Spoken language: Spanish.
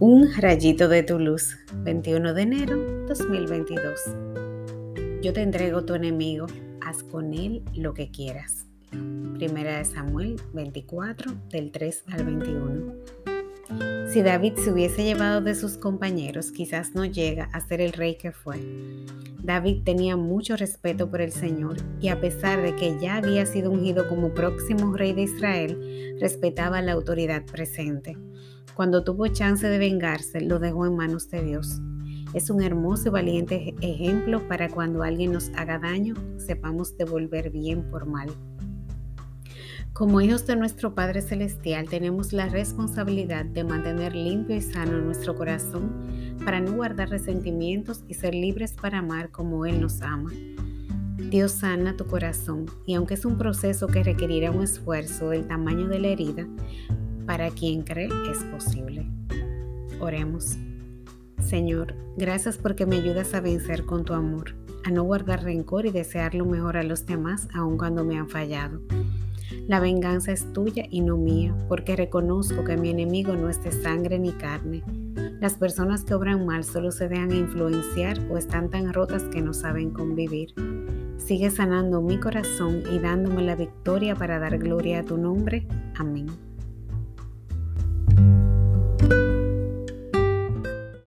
Un rayito de tu luz, 21 de enero 2022. Yo te entrego tu enemigo, haz con él lo que quieras. Primera de Samuel 24, del 3 al 21. Si David se hubiese llevado de sus compañeros, quizás no llega a ser el rey que fue. David tenía mucho respeto por el Señor y a pesar de que ya había sido ungido como próximo rey de Israel, respetaba la autoridad presente. Cuando tuvo chance de vengarse, lo dejó en manos de Dios. Es un hermoso y valiente ejemplo para cuando alguien nos haga daño, sepamos devolver bien por mal. Como hijos de nuestro Padre Celestial tenemos la responsabilidad de mantener limpio y sano nuestro corazón para no guardar resentimientos y ser libres para amar como Él nos ama. Dios sana tu corazón y aunque es un proceso que requerirá un esfuerzo del tamaño de la herida, para quien cree es posible. Oremos. Señor, gracias porque me ayudas a vencer con tu amor, a no guardar rencor y desear lo mejor a los demás aun cuando me han fallado. La venganza es tuya y no mía, porque reconozco que mi enemigo no es de sangre ni carne. Las personas que obran mal solo se dejan influenciar o están tan rotas que no saben convivir. Sigue sanando mi corazón y dándome la victoria para dar gloria a tu nombre. Amén.